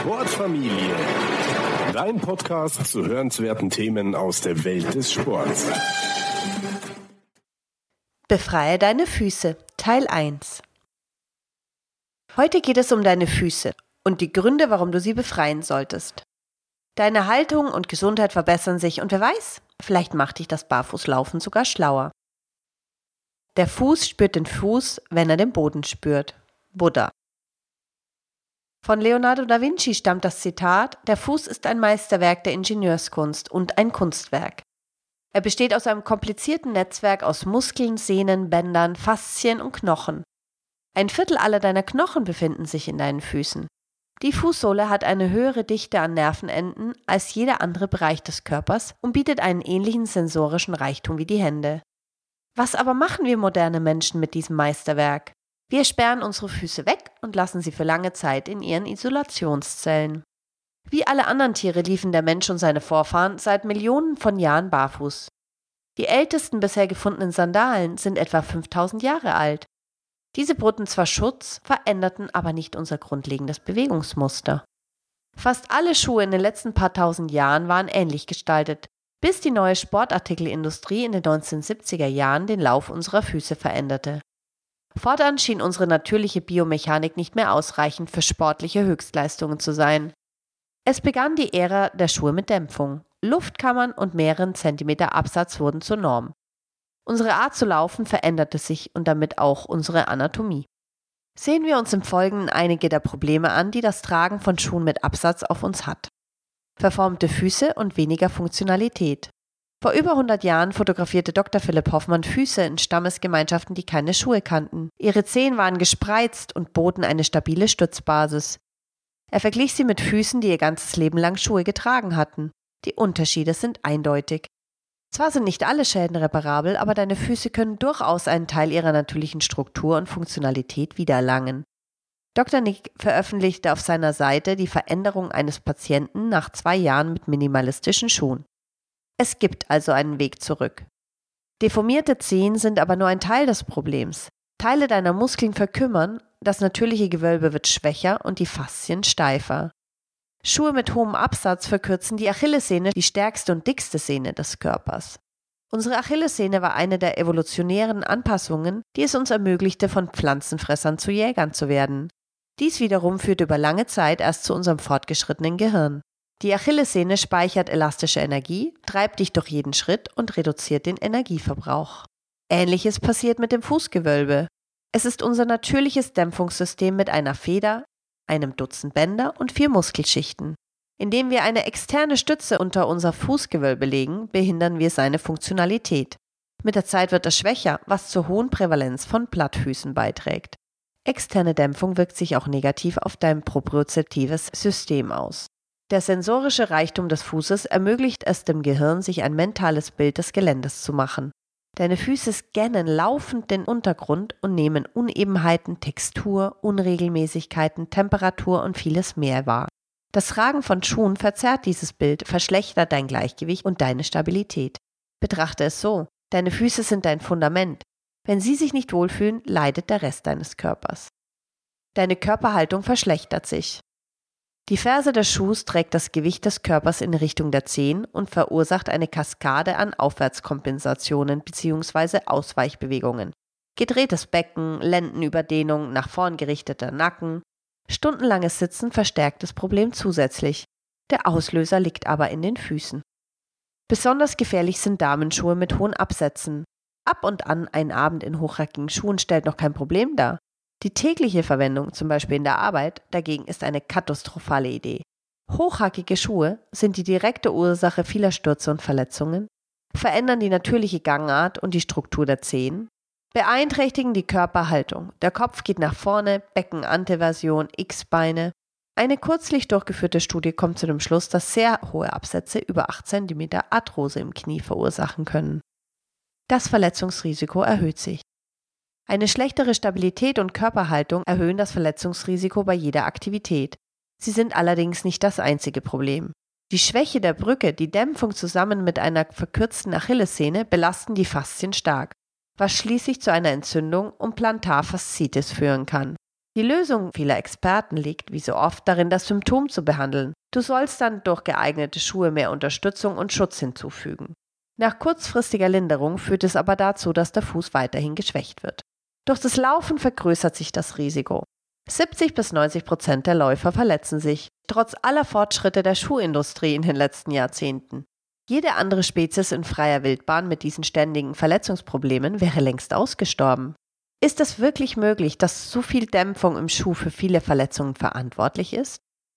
Sportfamilie. Dein Podcast zu hörenswerten Themen aus der Welt des Sports. Befreie deine Füße, Teil 1. Heute geht es um deine Füße und die Gründe, warum du sie befreien solltest. Deine Haltung und Gesundheit verbessern sich und wer weiß, vielleicht macht dich das Barfußlaufen sogar schlauer. Der Fuß spürt den Fuß, wenn er den Boden spürt. Buddha. Von Leonardo da Vinci stammt das Zitat, der Fuß ist ein Meisterwerk der Ingenieurskunst und ein Kunstwerk. Er besteht aus einem komplizierten Netzwerk aus Muskeln, Sehnen, Bändern, Faszien und Knochen. Ein Viertel aller deiner Knochen befinden sich in deinen Füßen. Die Fußsohle hat eine höhere Dichte an Nervenenden als jeder andere Bereich des Körpers und bietet einen ähnlichen sensorischen Reichtum wie die Hände. Was aber machen wir moderne Menschen mit diesem Meisterwerk? Wir sperren unsere Füße weg und lassen sie für lange Zeit in ihren Isolationszellen. Wie alle anderen Tiere liefen der Mensch und seine Vorfahren seit Millionen von Jahren barfuß. Die ältesten bisher gefundenen Sandalen sind etwa 5000 Jahre alt. Diese boten zwar Schutz, veränderten aber nicht unser grundlegendes Bewegungsmuster. Fast alle Schuhe in den letzten paar tausend Jahren waren ähnlich gestaltet, bis die neue Sportartikelindustrie in den 1970er Jahren den Lauf unserer Füße veränderte. Fortan schien unsere natürliche Biomechanik nicht mehr ausreichend für sportliche Höchstleistungen zu sein. Es begann die Ära der Schuhe mit Dämpfung. Luftkammern und mehreren Zentimeter Absatz wurden zur Norm. Unsere Art zu laufen veränderte sich und damit auch unsere Anatomie. Sehen wir uns im Folgenden einige der Probleme an, die das Tragen von Schuhen mit Absatz auf uns hat. Verformte Füße und weniger Funktionalität. Vor über 100 Jahren fotografierte Dr. Philipp Hoffmann Füße in Stammesgemeinschaften, die keine Schuhe kannten. Ihre Zehen waren gespreizt und boten eine stabile Stützbasis. Er verglich sie mit Füßen, die ihr ganzes Leben lang Schuhe getragen hatten. Die Unterschiede sind eindeutig. Zwar sind nicht alle Schäden reparabel, aber deine Füße können durchaus einen Teil ihrer natürlichen Struktur und Funktionalität wiedererlangen. Dr. Nick veröffentlichte auf seiner Seite die Veränderung eines Patienten nach zwei Jahren mit minimalistischen Schuhen. Es gibt also einen Weg zurück. Deformierte Zehen sind aber nur ein Teil des Problems. Teile deiner Muskeln verkümmern, das natürliche Gewölbe wird schwächer und die Faszien steifer. Schuhe mit hohem Absatz verkürzen die Achillessehne, die stärkste und dickste Sehne des Körpers. Unsere Achillessehne war eine der evolutionären Anpassungen, die es uns ermöglichte, von Pflanzenfressern zu Jägern zu werden. Dies wiederum führte über lange Zeit erst zu unserem fortgeschrittenen Gehirn. Die Achillessehne speichert elastische Energie, treibt dich durch jeden Schritt und reduziert den Energieverbrauch. Ähnliches passiert mit dem Fußgewölbe. Es ist unser natürliches Dämpfungssystem mit einer Feder, einem Dutzend Bänder und vier Muskelschichten. Indem wir eine externe Stütze unter unser Fußgewölbe legen, behindern wir seine Funktionalität. Mit der Zeit wird er schwächer, was zur hohen Prävalenz von Plattfüßen beiträgt. Externe Dämpfung wirkt sich auch negativ auf dein propriozeptives System aus. Der sensorische Reichtum des Fußes ermöglicht es dem Gehirn, sich ein mentales Bild des Geländes zu machen. Deine Füße scannen laufend den Untergrund und nehmen Unebenheiten, Textur, Unregelmäßigkeiten, Temperatur und vieles mehr wahr. Das Tragen von Schuhen verzerrt dieses Bild, verschlechtert dein Gleichgewicht und deine Stabilität. Betrachte es so, deine Füße sind dein Fundament. Wenn sie sich nicht wohlfühlen, leidet der Rest deines Körpers. Deine Körperhaltung verschlechtert sich. Die Ferse des Schuhs trägt das Gewicht des Körpers in Richtung der Zehen und verursacht eine Kaskade an Aufwärtskompensationen bzw. Ausweichbewegungen. Gedrehtes Becken, Lendenüberdehnung, nach vorn gerichteter Nacken. Stundenlanges Sitzen verstärkt das Problem zusätzlich. Der Auslöser liegt aber in den Füßen. Besonders gefährlich sind Damenschuhe mit hohen Absätzen. Ab und an ein Abend in hochhackigen Schuhen stellt noch kein Problem dar. Die tägliche Verwendung, zum Beispiel in der Arbeit, dagegen ist eine katastrophale Idee. Hochhackige Schuhe sind die direkte Ursache vieler Stürze und Verletzungen, verändern die natürliche Gangart und die Struktur der Zehen, beeinträchtigen die Körperhaltung. Der Kopf geht nach vorne, Beckenanteversion, X-Beine. Eine kürzlich durchgeführte Studie kommt zu dem Schluss, dass sehr hohe Absätze über 8 cm Arthrose im Knie verursachen können. Das Verletzungsrisiko erhöht sich. Eine schlechtere Stabilität und Körperhaltung erhöhen das Verletzungsrisiko bei jeder Aktivität. Sie sind allerdings nicht das einzige Problem. Die Schwäche der Brücke, die Dämpfung zusammen mit einer verkürzten Achillessehne belasten die Faszien stark, was schließlich zu einer Entzündung und Plantarfaszitis führen kann. Die Lösung vieler Experten liegt, wie so oft, darin, das Symptom zu behandeln. Du sollst dann durch geeignete Schuhe mehr Unterstützung und Schutz hinzufügen. Nach kurzfristiger Linderung führt es aber dazu, dass der Fuß weiterhin geschwächt wird. Durch das Laufen vergrößert sich das Risiko. 70 bis 90 Prozent der Läufer verletzen sich, trotz aller Fortschritte der Schuhindustrie in den letzten Jahrzehnten. Jede andere Spezies in freier Wildbahn mit diesen ständigen Verletzungsproblemen wäre längst ausgestorben. Ist es wirklich möglich, dass so viel Dämpfung im Schuh für viele Verletzungen verantwortlich ist?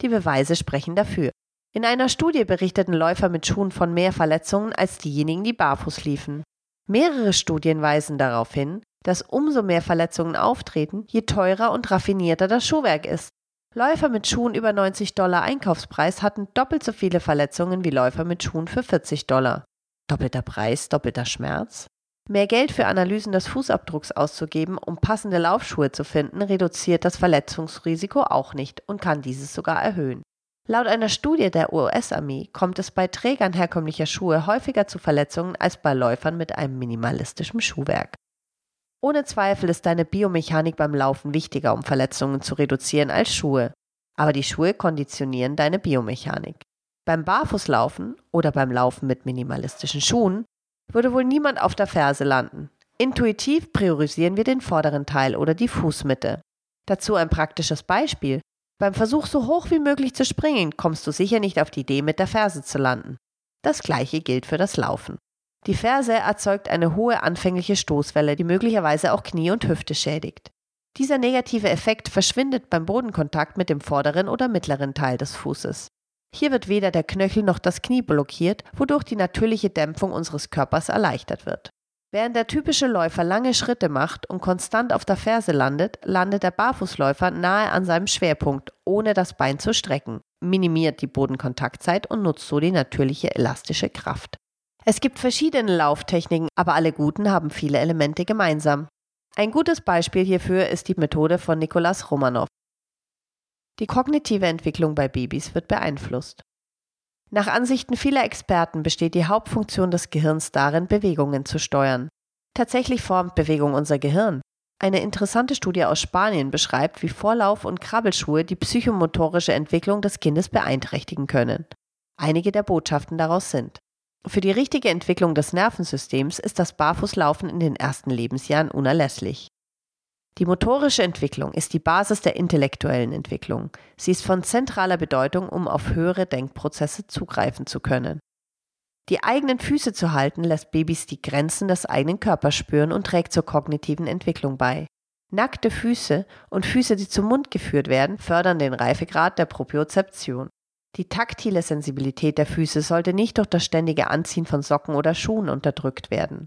Die Beweise sprechen dafür. In einer Studie berichteten Läufer mit Schuhen von mehr Verletzungen als diejenigen, die barfuß liefen. Mehrere Studien weisen darauf hin, dass umso mehr Verletzungen auftreten, je teurer und raffinierter das Schuhwerk ist. Läufer mit Schuhen über 90 Dollar Einkaufspreis hatten doppelt so viele Verletzungen wie Läufer mit Schuhen für 40 Dollar. Doppelter Preis, doppelter Schmerz? Mehr Geld für Analysen des Fußabdrucks auszugeben, um passende Laufschuhe zu finden, reduziert das Verletzungsrisiko auch nicht und kann dieses sogar erhöhen. Laut einer Studie der US-Armee kommt es bei Trägern herkömmlicher Schuhe häufiger zu Verletzungen als bei Läufern mit einem minimalistischen Schuhwerk. Ohne Zweifel ist deine Biomechanik beim Laufen wichtiger, um Verletzungen zu reduzieren, als Schuhe. Aber die Schuhe konditionieren deine Biomechanik. Beim Barfußlaufen oder beim Laufen mit minimalistischen Schuhen würde wohl niemand auf der Ferse landen. Intuitiv priorisieren wir den vorderen Teil oder die Fußmitte. Dazu ein praktisches Beispiel. Beim Versuch, so hoch wie möglich zu springen, kommst du sicher nicht auf die Idee, mit der Ferse zu landen. Das gleiche gilt für das Laufen. Die Ferse erzeugt eine hohe anfängliche Stoßwelle, die möglicherweise auch Knie und Hüfte schädigt. Dieser negative Effekt verschwindet beim Bodenkontakt mit dem vorderen oder mittleren Teil des Fußes. Hier wird weder der Knöchel noch das Knie blockiert, wodurch die natürliche Dämpfung unseres Körpers erleichtert wird. Während der typische Läufer lange Schritte macht und konstant auf der Ferse landet, landet der Barfußläufer nahe an seinem Schwerpunkt, ohne das Bein zu strecken, minimiert die Bodenkontaktzeit und nutzt so die natürliche elastische Kraft. Es gibt verschiedene Lauftechniken, aber alle guten haben viele Elemente gemeinsam. Ein gutes Beispiel hierfür ist die Methode von Nikolaus Romanov. Die kognitive Entwicklung bei Babys wird beeinflusst. Nach Ansichten vieler Experten besteht die Hauptfunktion des Gehirns darin, Bewegungen zu steuern. Tatsächlich formt Bewegung unser Gehirn. Eine interessante Studie aus Spanien beschreibt, wie Vorlauf- und Krabbelschuhe die psychomotorische Entwicklung des Kindes beeinträchtigen können. Einige der Botschaften daraus sind für die richtige Entwicklung des Nervensystems ist das Barfußlaufen in den ersten Lebensjahren unerlässlich. Die motorische Entwicklung ist die Basis der intellektuellen Entwicklung. Sie ist von zentraler Bedeutung, um auf höhere Denkprozesse zugreifen zu können. Die eigenen Füße zu halten lässt Babys die Grenzen des eigenen Körpers spüren und trägt zur kognitiven Entwicklung bei. Nackte Füße und Füße, die zum Mund geführt werden, fördern den Reifegrad der Propriozeption. Die taktile Sensibilität der Füße sollte nicht durch das ständige Anziehen von Socken oder Schuhen unterdrückt werden.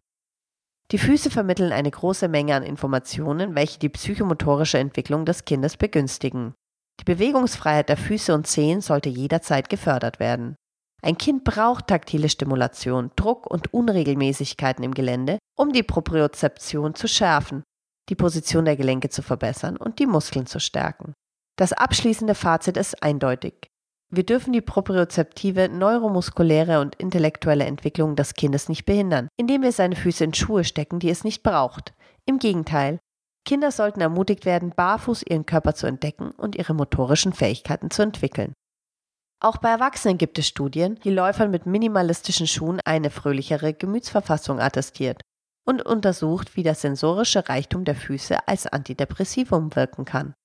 Die Füße vermitteln eine große Menge an Informationen, welche die psychomotorische Entwicklung des Kindes begünstigen. Die Bewegungsfreiheit der Füße und Zehen sollte jederzeit gefördert werden. Ein Kind braucht taktile Stimulation, Druck und Unregelmäßigkeiten im Gelände, um die Propriozeption zu schärfen, die Position der Gelenke zu verbessern und die Muskeln zu stärken. Das abschließende Fazit ist eindeutig. Wir dürfen die propriozeptive, neuromuskuläre und intellektuelle Entwicklung des Kindes nicht behindern, indem wir seine Füße in Schuhe stecken, die es nicht braucht. Im Gegenteil, Kinder sollten ermutigt werden, barfuß ihren Körper zu entdecken und ihre motorischen Fähigkeiten zu entwickeln. Auch bei Erwachsenen gibt es Studien, die Läufern mit minimalistischen Schuhen eine fröhlichere Gemütsverfassung attestiert und untersucht, wie der sensorische Reichtum der Füße als Antidepressivum wirken kann.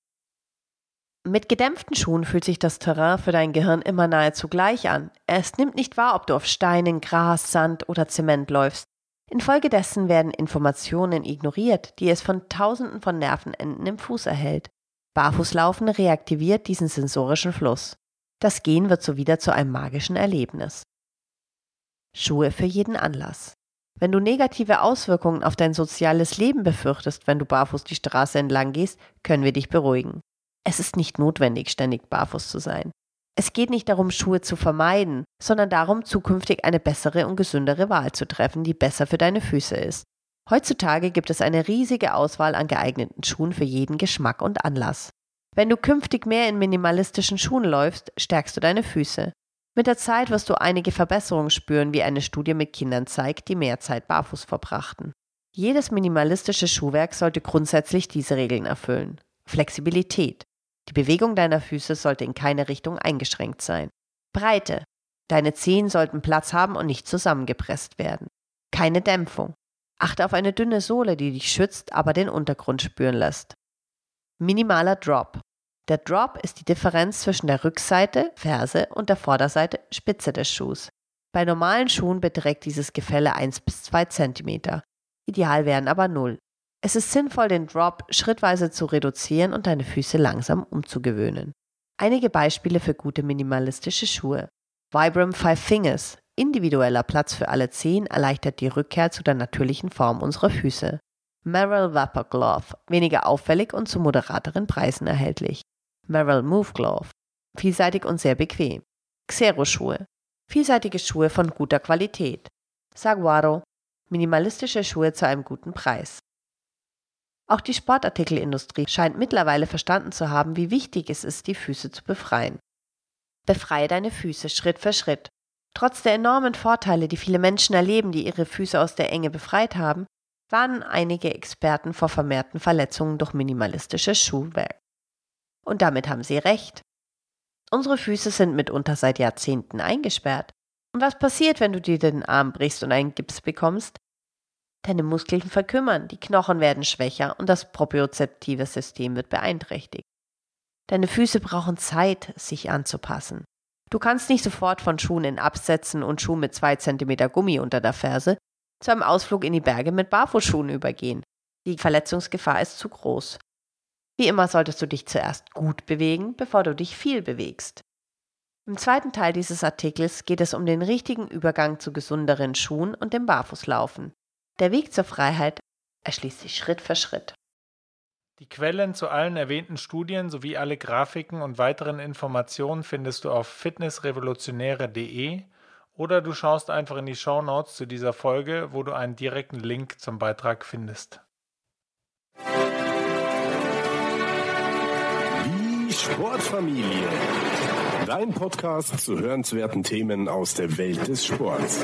Mit gedämpften Schuhen fühlt sich das Terrain für dein Gehirn immer nahezu gleich an. Es nimmt nicht wahr, ob du auf Steinen, Gras, Sand oder Zement läufst. Infolgedessen werden Informationen ignoriert, die es von Tausenden von Nervenenden im Fuß erhält. Barfußlaufen reaktiviert diesen sensorischen Fluss. Das Gehen wird so wieder zu einem magischen Erlebnis. Schuhe für jeden Anlass. Wenn du negative Auswirkungen auf dein soziales Leben befürchtest, wenn du barfuß die Straße entlang gehst, können wir dich beruhigen. Es ist nicht notwendig, ständig barfuß zu sein. Es geht nicht darum, Schuhe zu vermeiden, sondern darum, zukünftig eine bessere und gesündere Wahl zu treffen, die besser für deine Füße ist. Heutzutage gibt es eine riesige Auswahl an geeigneten Schuhen für jeden Geschmack und Anlass. Wenn du künftig mehr in minimalistischen Schuhen läufst, stärkst du deine Füße. Mit der Zeit wirst du einige Verbesserungen spüren, wie eine Studie mit Kindern zeigt, die mehr Zeit barfuß verbrachten. Jedes minimalistische Schuhwerk sollte grundsätzlich diese Regeln erfüllen. Flexibilität. Die Bewegung deiner Füße sollte in keine Richtung eingeschränkt sein. Breite. Deine Zehen sollten Platz haben und nicht zusammengepresst werden. Keine Dämpfung. Achte auf eine dünne Sohle, die dich schützt, aber den Untergrund spüren lässt. Minimaler Drop. Der Drop ist die Differenz zwischen der Rückseite, Ferse und der Vorderseite, Spitze des Schuhs. Bei normalen Schuhen beträgt dieses Gefälle 1 bis 2 cm. Ideal wären aber 0. Es ist sinnvoll, den Drop schrittweise zu reduzieren und deine Füße langsam umzugewöhnen. Einige Beispiele für gute minimalistische Schuhe. Vibram Five Fingers. Individueller Platz für alle Zehen erleichtert die Rückkehr zu der natürlichen Form unserer Füße. Merrill Vapor Glove. Weniger auffällig und zu moderateren Preisen erhältlich. Merrill Move Glove. Vielseitig und sehr bequem. Xero Schuhe. Vielseitige Schuhe von guter Qualität. Saguaro. Minimalistische Schuhe zu einem guten Preis. Auch die Sportartikelindustrie scheint mittlerweile verstanden zu haben, wie wichtig es ist, die Füße zu befreien. Befreie deine Füße Schritt für Schritt. Trotz der enormen Vorteile, die viele Menschen erleben, die ihre Füße aus der Enge befreit haben, warnen einige Experten vor vermehrten Verletzungen durch minimalistisches Schuhwerk. Und damit haben sie recht. Unsere Füße sind mitunter seit Jahrzehnten eingesperrt. Und was passiert, wenn du dir den Arm brichst und einen Gips bekommst? Deine Muskeln verkümmern, die Knochen werden schwächer und das propriozeptive System wird beeinträchtigt. Deine Füße brauchen Zeit, sich anzupassen. Du kannst nicht sofort von Schuhen in Absätzen und Schuhen mit zwei Zentimeter Gummi unter der Ferse zu einem Ausflug in die Berge mit Barfußschuhen übergehen. Die Verletzungsgefahr ist zu groß. Wie immer solltest du dich zuerst gut bewegen, bevor du dich viel bewegst. Im zweiten Teil dieses Artikels geht es um den richtigen Übergang zu gesunderen Schuhen und dem Barfußlaufen. Der Weg zur Freiheit erschließt sich Schritt für Schritt. Die Quellen zu allen erwähnten Studien sowie alle Grafiken und weiteren Informationen findest du auf fitnessrevolutionäre.de oder du schaust einfach in die Show Notes zu dieser Folge, wo du einen direkten Link zum Beitrag findest. Die Sportfamilie. Dein Podcast zu hörenswerten Themen aus der Welt des Sports.